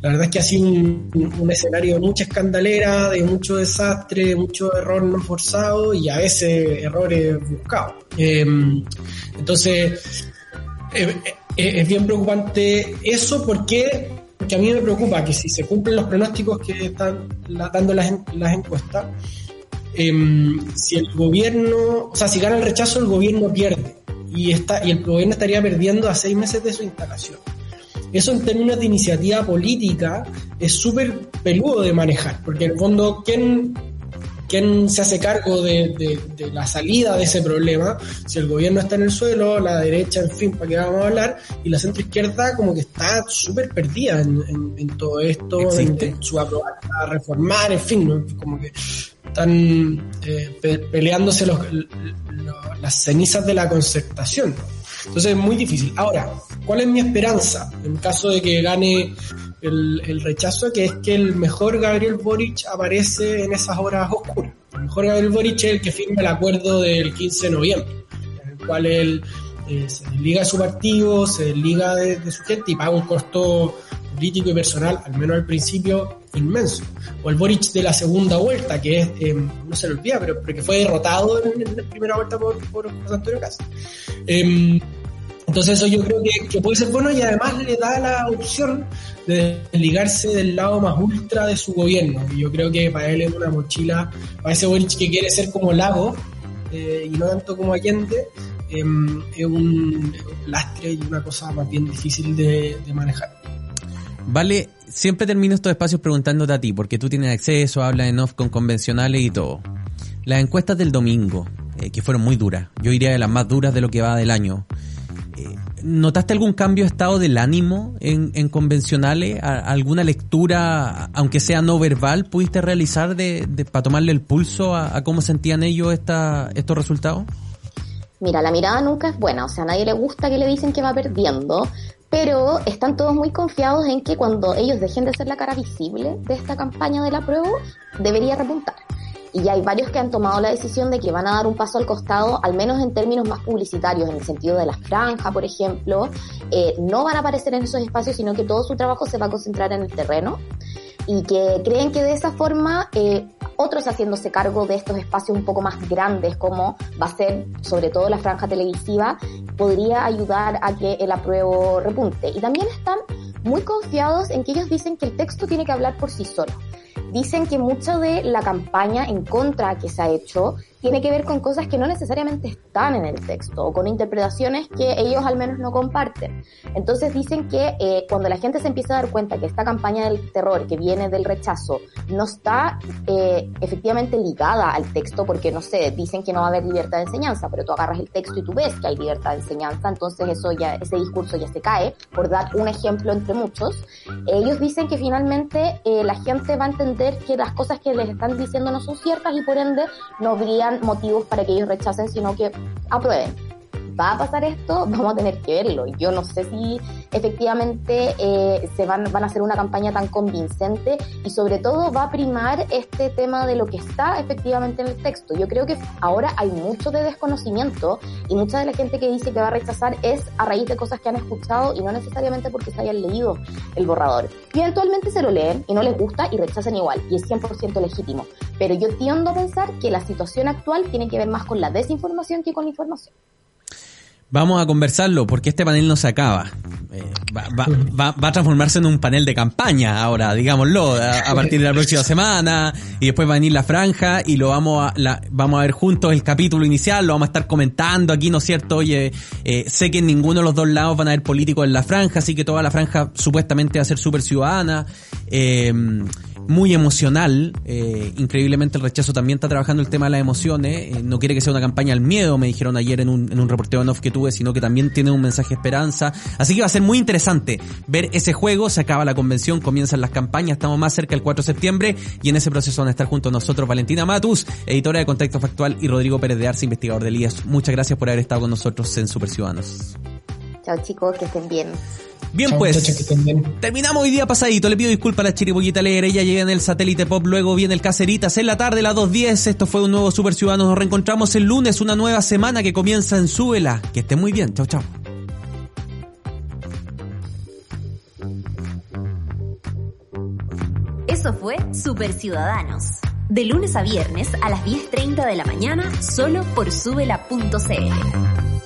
la verdad es que ha sido un, escenario de mucha escandalera, de mucho desastre, de mucho error no forzado y a veces errores buscados. Eh, entonces, eh, eh, es bien preocupante eso porque, a mí me preocupa que si se cumplen los pronósticos que están dando las, encuestas, si el gobierno, o sea, si gana el rechazo, el gobierno pierde y, está, y el gobierno estaría perdiendo a seis meses de su instalación. Eso en términos de iniciativa política es súper peludo de manejar, porque en el fondo, ¿quién, quién se hace cargo de, de, de, la salida de ese problema? Si el gobierno está en el suelo, la derecha, en fin, ¿para qué vamos a hablar? Y la centro izquierda como que está súper perdida en, en, en, todo esto, en, en, su aprobar a reformar, en fin, ¿no? como que están eh, pe peleándose los, los, las cenizas de la concertación. Entonces es muy difícil. Ahora, ¿cuál es mi esperanza en caso de que gane el, rechazo? Que es que el mejor Gabriel Boric aparece en esas horas oscuras. El mejor Gabriel Boric es el que firma el acuerdo del 15 de noviembre, en el cual él eh, se desliga de su partido, se desliga de, de, su gente y paga un costo político y personal, al menos al principio, inmenso. O el Boric de la segunda vuelta, que es, eh, no se lo olvida, pero, pero que fue derrotado en, la primera vuelta por, por José Antonio Cast. Em, entonces eso yo creo que, puede ser bueno y además le da la opción de desligarse del lado más ultra de su gobierno. Y yo creo que para él es una mochila, para ese Boric que quiere ser como Lago eh, y no tanto como Allende, em, es un, lastre y una cosa más bien difícil de, manejar. Vale, siempre termino estos espacios preguntándote a ti, porque tú tienes acceso, hablas en off con convencionales y todo. Las encuestas del domingo, eh, que fueron muy duras, yo diría de las más duras de lo que va del año. ¿Notaste algún cambio de estado del ánimo en, convencionales? ¿Alguna lectura, aunque sea no verbal, pudiste realizar de, para tomarle el pulso a, cómo sentían ellos esta, estos resultados? Mira, la mirada nunca es buena, o sea, a nadie le gusta que le dicen que va perdiendo, pero están todos muy confiados en que cuando ellos dejen de ser la cara visible de esta campaña de la prueba, debería repuntar y hay varios que han tomado la decisión de que van a dar un paso al costado, al menos en términos más publicitarios, en el sentido de la franja, por ejemplo, eh, no van a aparecer en esos espacios, sino que todo su trabajo se va a concentrar en el terreno y que creen que de esa forma eh, otros haciéndose cargo de estos espacios un poco más grandes, como va a ser sobre todo la franja televisiva, podría ayudar a que el apruebo repunte. Y también están muy confiados en que ellos dicen que el texto tiene que hablar por sí solo. Dicen que mucho de la campaña en contra que se ha hecho tiene que ver con cosas que no necesariamente están en el texto o con interpretaciones que ellos al menos no comparten. Entonces dicen que eh, cuando la gente se empieza a dar cuenta que esta campaña del terror que viene del rechazo no está eh, efectivamente ligada al texto, porque no sé, dicen que no va a haber libertad de enseñanza, pero tú agarras el texto y tú ves que hay libertad de enseñanza, entonces eso ya, ese discurso ya se cae, por dar un ejemplo entre muchos. Ellos dicen que finalmente eh, la gente va a entender que las cosas que les están diciendo no son ciertas y por ende no habrían motivos para que ellos rechacen, sino que aprueben. ¿Va a pasar esto? Vamos a tener que verlo. Yo no sé si efectivamente eh, se van, van a hacer una campaña tan convincente y sobre todo va a primar este tema de lo que está efectivamente en el texto. Yo creo que ahora hay mucho de desconocimiento y mucha de la gente que dice que va a rechazar es a raíz de cosas que han escuchado y no necesariamente porque se hayan leído el borrador. Y eventualmente se lo leen y no les gusta y rechazan igual y es 100% legítimo. Pero yo tiendo a pensar que la situación actual tiene que ver más con la desinformación que con la información. Vamos a conversarlo porque este panel no se acaba. Eh, va, a transformarse en un panel de campaña ahora, digámoslo, a, partir de la próxima semana y después va a venir la franja y lo vamos a la, vamos a ver juntos el capítulo inicial, lo vamos a estar comentando aquí, ¿no es cierto? Oye, eh, sé que en ninguno de los dos lados van a haber políticos en la franja, así que toda la franja supuestamente va a ser súper ciudadana. Eh, muy emocional. Eh, increíblemente el rechazo también está trabajando el tema de las emociones. Eh, no quiere que sea una campaña al miedo, me dijeron ayer en un, en un reporteo en off que tuve, sino que también tiene un mensaje de esperanza. Así que va a ser muy interesante ver ese juego. Se acaba la convención, comienzan las campañas, estamos más cerca del 4 de septiembre y en ese proceso van a estar junto a nosotros Valentina Matus, editora de Contexto Factual, y Rodrigo Pérez de Arce, investigador de IES. Muchas gracias por haber estado con nosotros en Super Ciudadanos. Chao chicos, que estén bien. Bien pues, terminamos hoy día pasadito. Le pido disculpas a la chiribollita alegre. Ella llega en el satélite pop, luego viene el Caceritas en la tarde, las 2.10. Esto fue un nuevo Super Ciudadanos. Nos reencontramos el lunes, una nueva semana que comienza en Súbela. Que esté muy bien. Chao, chao. Eso fue Super Ciudadanos. De lunes a viernes a las 10.30 de la mañana, solo por subela.cl.